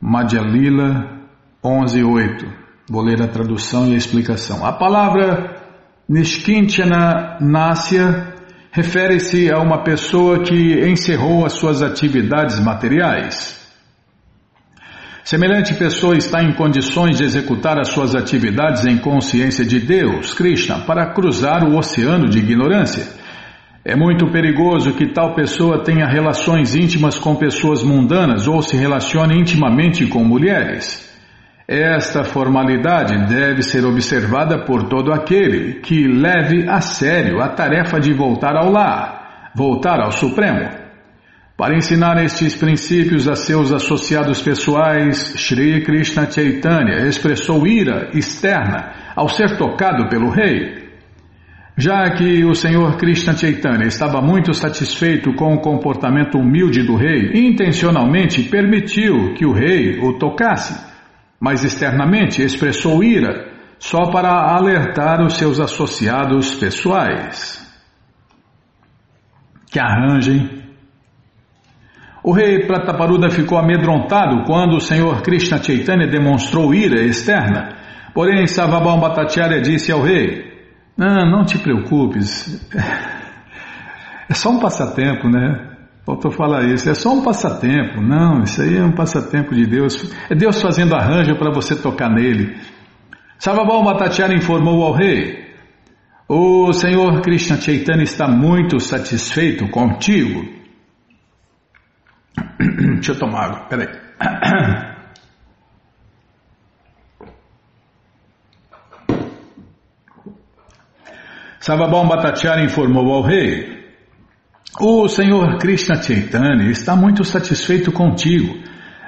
Madhya Lila 11.8. Vou ler a tradução e a explicação. A palavra Nishkinchana Nasya refere-se a uma pessoa que encerrou as suas atividades materiais. Semelhante pessoa está em condições de executar as suas atividades em consciência de Deus, Krishna, para cruzar o oceano de ignorância. É muito perigoso que tal pessoa tenha relações íntimas com pessoas mundanas ou se relacione intimamente com mulheres. Esta formalidade deve ser observada por todo aquele que leve a sério a tarefa de voltar ao lar, voltar ao Supremo. Para ensinar estes princípios a seus associados pessoais, Sri Krishna Chaitanya expressou ira externa ao ser tocado pelo rei. Já que o Senhor Krishna Chaitanya estava muito satisfeito com o comportamento humilde do rei, intencionalmente permitiu que o rei o tocasse mas externamente expressou ira só para alertar os seus associados pessoais. Que arranjem. O rei Prataparuda ficou amedrontado quando o senhor Krishna Chaitanya demonstrou ira externa. Porém, Savabam Bhattacharya disse ao rei: Não, não te preocupes. É só um passatempo, né? Faltou falar isso. É só um passatempo. Não, isso aí é um passatempo de Deus. É Deus fazendo arranjo para você tocar nele. Savabal Matatiara informou ao rei: O Senhor Krishna Chaitanya está muito satisfeito contigo. Deixa eu tomar água, peraí. Savabal Bhattacharya informou ao rei: o Senhor Krishna Chaitanya está muito satisfeito contigo.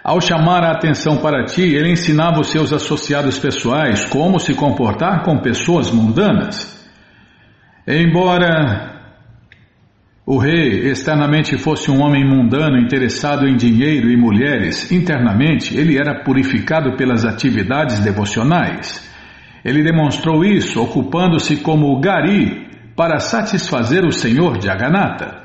Ao chamar a atenção para ti, ele ensinava os seus associados pessoais como se comportar com pessoas mundanas. Embora o rei externamente fosse um homem mundano interessado em dinheiro e mulheres, internamente ele era purificado pelas atividades devocionais. Ele demonstrou isso ocupando-se como gari para satisfazer o senhor de Aganata.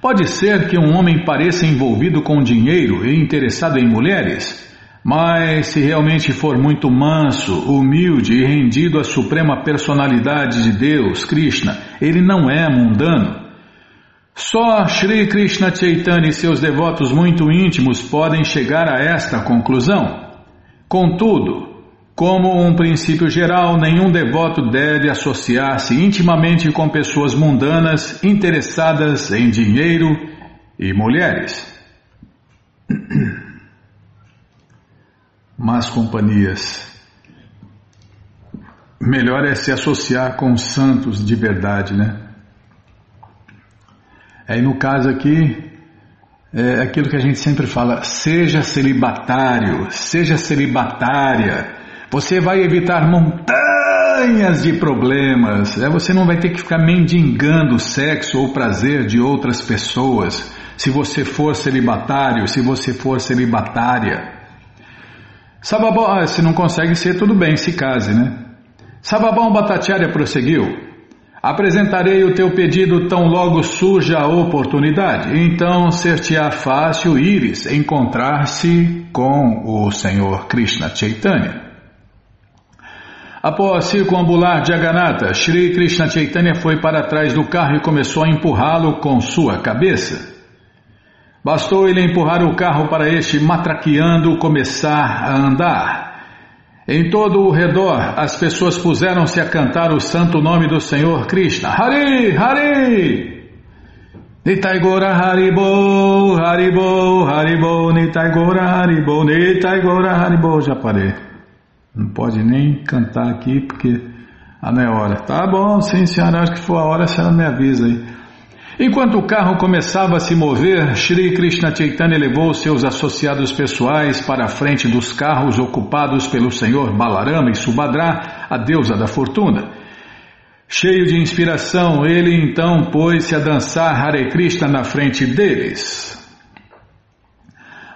Pode ser que um homem pareça envolvido com dinheiro e interessado em mulheres, mas se realmente for muito manso, humilde e rendido à suprema personalidade de Deus, Krishna, ele não é mundano. Só Sri Krishna Chaitanya e seus devotos muito íntimos podem chegar a esta conclusão. Contudo, como um princípio geral, nenhum devoto deve associar-se intimamente com pessoas mundanas interessadas em dinheiro e mulheres. Más companhias. Melhor é se associar com os santos de verdade, né? Aí no caso aqui, é aquilo que a gente sempre fala: seja celibatário, seja celibatária. Você vai evitar montanhas de problemas. É, você não vai ter que ficar mendigando o sexo ou prazer de outras pessoas. Se você for celibatário, se você for celibatária. Sababão, ah, se não consegue ser, tudo bem, se case, né? Sababão Batatiária prosseguiu. Apresentarei o teu pedido tão logo surja a oportunidade, então ser-te-á fácil ires encontrar-se com o Senhor Krishna Chaitanya. Após circunambular Jagannatha, Sri Krishna Chaitanya foi para trás do carro e começou a empurrá-lo com sua cabeça. Bastou ele empurrar o carro para este matraqueando começar a andar. Em todo o redor, as pessoas puseram-se a cantar o santo nome do Senhor Krishna. Hari, Hari! Nitai Gora Haribo, Haribo, Haribo, Nitai Gora Haribo, Nitai Gora Haribo. Já parei. Não pode nem cantar aqui porque ah, não é hora. Tá bom, sim, senhora, acho que for a hora, a senhora me avisa aí. Enquanto o carro começava a se mover, Shri Krishna Chaitanya levou seus associados pessoais para a frente dos carros ocupados pelo senhor Balarama e Subhadra, a deusa da fortuna. Cheio de inspiração, ele então pôs-se a dançar Hare Krishna na frente deles.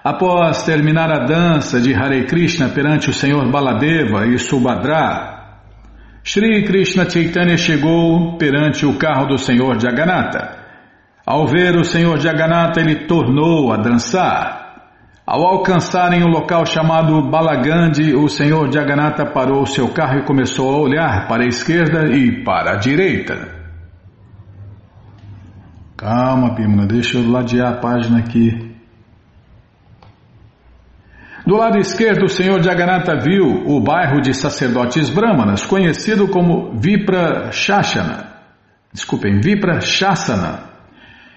Após terminar a dança de Hare Krishna perante o Senhor Baladeva e Subhadra, Shri Krishna Chaitanya chegou perante o carro do Senhor Jagannatha. Ao ver o Senhor Jagannatha, ele tornou a dançar. Ao alcançarem o local chamado Balagandi, o senhor Jagannatha parou seu carro e começou a olhar para a esquerda e para a direita. Calma, Bimala, deixa eu ladear a página aqui. Do lado esquerdo, o senhor Jagannatha viu o bairro de sacerdotes brahmanas, conhecido como Vipra Shashana. Desculpem, Vipra Shasana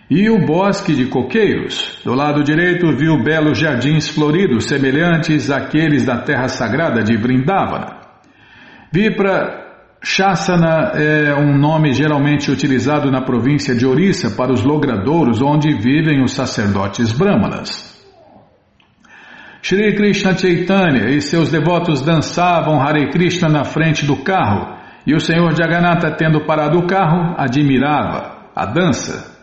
e o bosque de coqueiros. Do lado direito viu belos jardins floridos semelhantes àqueles da terra sagrada de Vrindavana. Vipra Shasana é um nome geralmente utilizado na província de Orissa para os logradouros onde vivem os sacerdotes brahmanas. Shri Krishna Chaitanya e seus devotos dançavam Hare Krishna na frente do carro e o Senhor Jagannatha, tendo parado o carro, admirava a dança.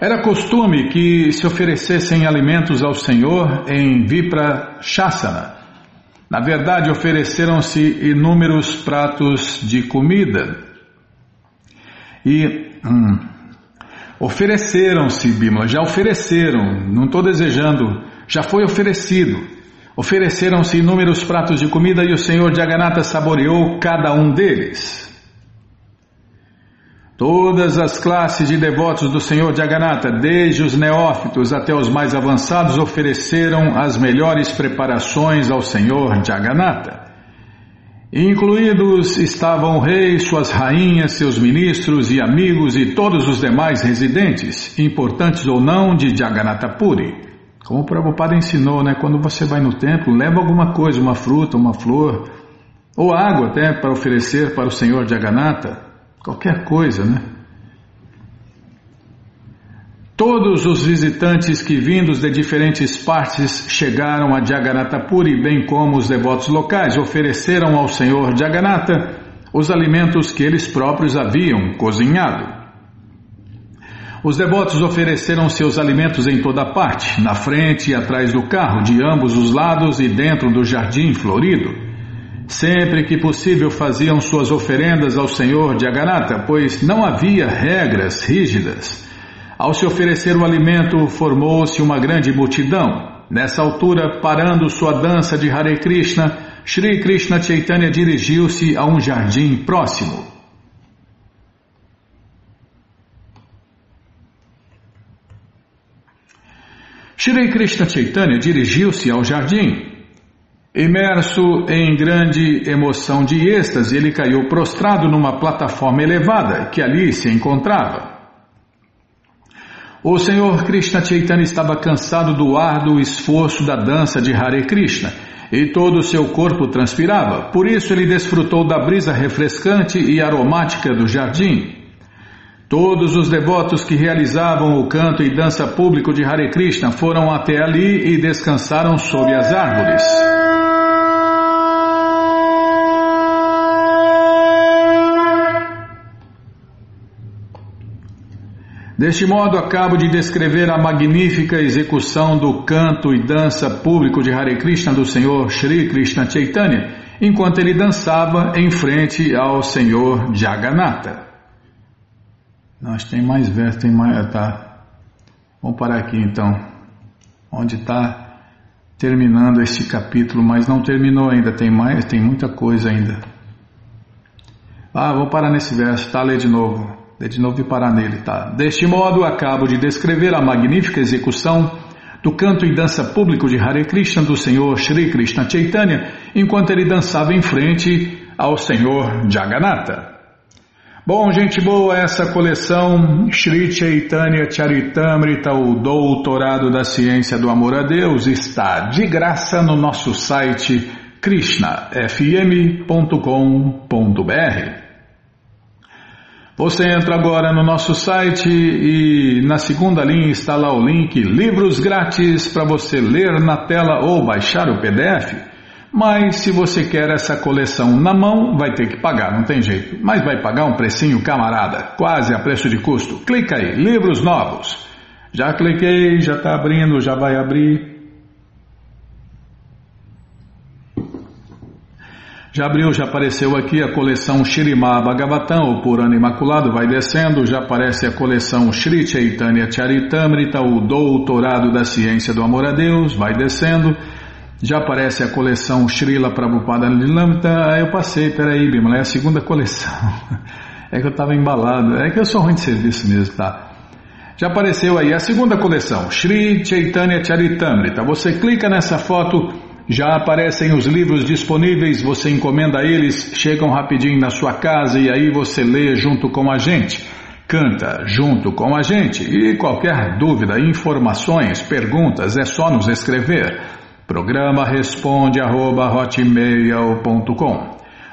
Era costume que se oferecessem alimentos ao Senhor em Vipra Shasana. Na verdade, ofereceram-se inúmeros pratos de comida. E hum, ofereceram-se, Bimala, já ofereceram, não estou desejando, já foi oferecido. Ofereceram-se inúmeros pratos de comida e o Senhor Jagannatha saboreou cada um deles. Todas as classes de devotos do Senhor Jagannatha, desde os neófitos até os mais avançados, ofereceram as melhores preparações ao Senhor Jagannatha. Incluídos estavam o rei, suas rainhas, seus ministros e amigos e todos os demais residentes, importantes ou não, de Jagannatha Puri. Como o Prabhupada ensinou, né? Quando você vai no templo, leva alguma coisa, uma fruta, uma flor, ou água até para oferecer para o Senhor Jagannatha qualquer coisa, né? Todos os visitantes que vindos de diferentes partes chegaram a Jagannatha Puri, bem como os devotos locais, ofereceram ao Senhor Jagannatha os alimentos que eles próprios haviam cozinhado. Os devotos ofereceram seus alimentos em toda parte, na frente e atrás do carro, de ambos os lados e dentro do jardim florido. Sempre que possível faziam suas oferendas ao Senhor de Agarata, pois não havia regras rígidas. Ao se oferecer o alimento, formou-se uma grande multidão. Nessa altura, parando sua dança de Hare Krishna, Sri Krishna Chaitanya dirigiu-se a um jardim próximo. Shri Krishna Chaitanya dirigiu-se ao jardim. Imerso em grande emoção de êxtase, ele caiu prostrado numa plataforma elevada que ali se encontrava. O Senhor Krishna Chaitanya estava cansado do árduo esforço da dança de Hare Krishna e todo o seu corpo transpirava, por isso ele desfrutou da brisa refrescante e aromática do jardim. Todos os devotos que realizavam o canto e dança público de Hare Krishna foram até ali e descansaram sob as árvores. Deste modo, acabo de descrever a magnífica execução do canto e dança público de Hare Krishna do Senhor Sri Krishna Chaitanya, enquanto ele dançava em frente ao Senhor Jagannatha. Nós tem mais verso, tem mais. Tá. Vamos parar aqui então. Onde está terminando este capítulo, mas não terminou ainda, tem mais, tem muita coisa ainda. Ah, vou parar nesse verso, tá? Lê de novo. Lê de novo parar nele, tá? Deste modo, acabo de descrever a magnífica execução do canto e dança público de Hare Krishna do Senhor Sri Krishna Chaitanya, enquanto ele dançava em frente ao Senhor Jagannatha. Bom, gente boa, essa coleção Sri Chaitanya Charitamrita, o Doutorado da Ciência do Amor a Deus, está de graça no nosso site krishnafm.com.br. Você entra agora no nosso site e na segunda linha está lá o link Livros Grátis para você ler na tela ou baixar o PDF. Mas se você quer essa coleção na mão, vai ter que pagar, não tem jeito. Mas vai pagar um precinho camarada, quase a preço de custo. Clica aí, livros novos. Já cliquei, já está abrindo, já vai abrir. Já abriu, já apareceu aqui a coleção Shirimá Bhagavatam, o Purana Imaculado, vai descendo, já aparece a coleção Sri Chaitanya Charitamrita, o Doutorado da Ciência do Amor a Deus, vai descendo, já aparece a coleção Srila Prabhupada Lilamrita, aí eu passei, peraí, Bimala, é a segunda coleção, é que eu estava embalado, é que eu sou ruim de serviço mesmo, tá? Já apareceu aí a segunda coleção, Sri Chaitanya Charitamrita, você clica nessa foto já aparecem os livros disponíveis, você encomenda eles, chegam rapidinho na sua casa e aí você lê junto com a gente. Canta junto com a gente e qualquer dúvida, informações, perguntas é só nos escrever. Programa responde arroba,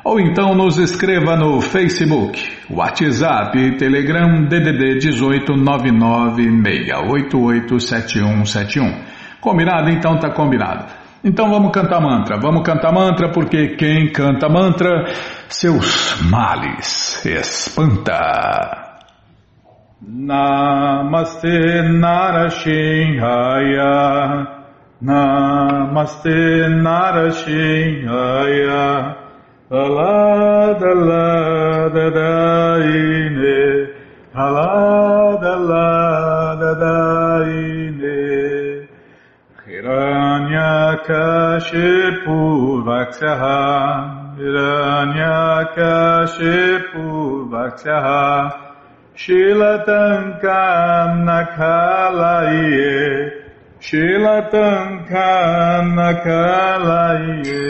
ou então nos escreva no Facebook, WhatsApp Telegram DDD 18 996887171. Combinado? Então tá combinado. Então vamos cantar mantra, vamos cantar mantra porque quem canta mantra, seus males espanta. Namaste Narashinhaya Namaste Narashinhaya Alada lada daine Alada Hiranyakashi Purvaksaha Hiranyakashi Purvaksaha Shilatankam Nakalaye Shilatankam Nakalaye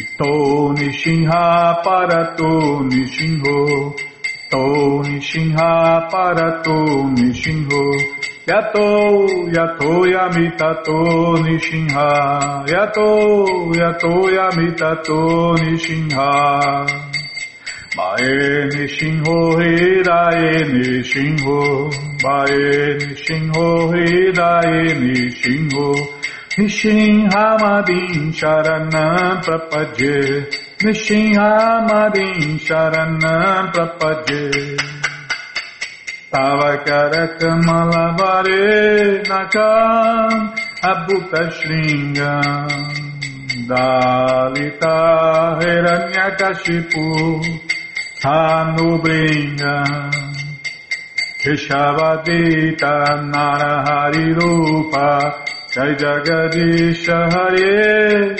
Ito Nishinha Parato Nishinho Ito Nishinha Parato Nishinho Yato, yato yamitato nishinha. Yato, yato yamitato nishinha. Mae nishinho hidae nishinho. Mae nishinho hidae nishinho. Nishinha madin sharanam prapadye. Nishinha madin sharanam prapadye. Tava careca, malabare na cama, a buta xinga. Dali tá, era minha cachipu, a nubrinha. Queixava dita, harirupa, jai jagadisha harie,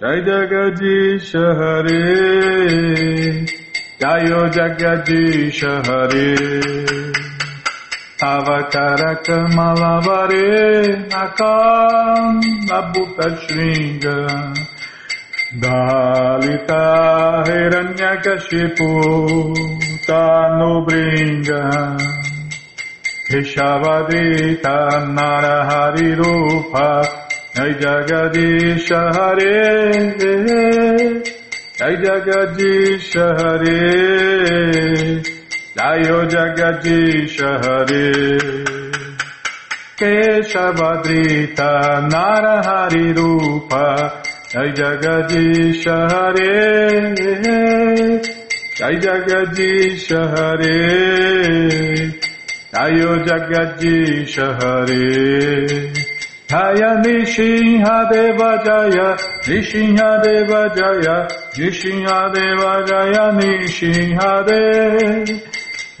jai jagadisha harie. गायो जगदीश हरे अवकरकमलवरे अकाम्बुतशृङ्ग दालिता हिरण्यकशिपो तानुभृङ्ग हिषवदीता नरहरिरूप जगदीश हरे জয় জগদীশ হরে জয় জগদীশ হরে केशवदृत नरहरिरूप जय जगदीश हरे जय जगदीश हरे जयो जगदीश हरे Jaya Nishinha Deva Jaya, Nishinha Deva Jaya, Nishinha Deva Jaya, Nishinha Deva.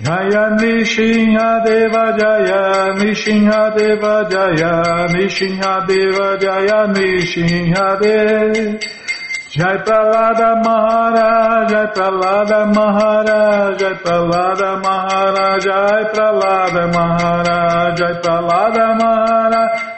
Jaya Nishinha Deva Jaya, Nishinha Deva Jaya, Nishinha Deva Jaya, Nishinha Deva. Jai Pralada Maharaj, Jai Pralada Maharaj, Jai Pralada Maharaj, Jai Pralada Maharaj, Jai Pralada Maharaj.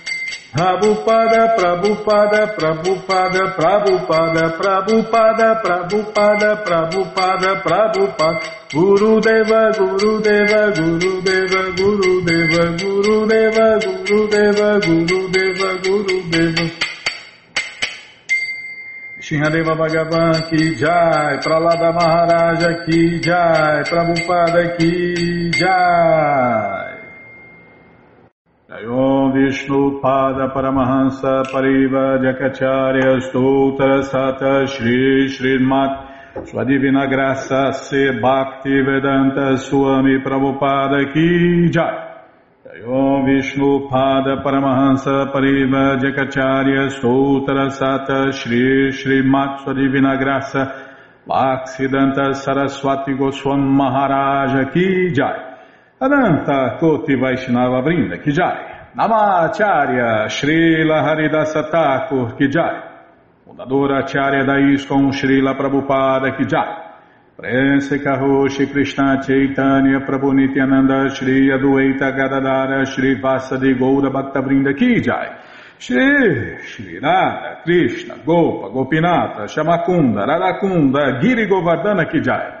Prabhupada, Prabhupada, Guru Deva, Guru Deva, Guru Deva, Guru Deva, Guru Deva, Guru Deva, Guru Deva, Guru Deva. Shinhadeva Bhagavan Ki Jai, Pralada Maharaja Ki Jai, Prabhupada Ki Jai. Jayom Vishnu Pada Paramahansa Pariva Jakacharya Stoutra Sata Shri Shri Mat Sua Graça Se Bhakti Vedanta Swami Prabhupada Ki Jai. Om Vishnu Pada Paramahansa Pariva Jakacharya Sutra Sata Shri Shri Matsu Divina Graça Bhaksidanta Saraswati Goswam Maharaja Ki Jai. Ananta Koti Vaishnava Brinda Ki Jai Namacharya Srila Haridasa Thakur Ki Jai. Fundadora Acharya da ISKCON Srila Prabhupada Ki Jai. Prense Karoshi Krishna Chaitanya Prabhu Nityananda Shri Adueta Gadadara Shri Vasadi Goura Bhaktavrinda Ki Jai. Shri Shri Radha Krishna Gopa Gopinata Shamakunda Radakunda Giri Govardhana Ki Jai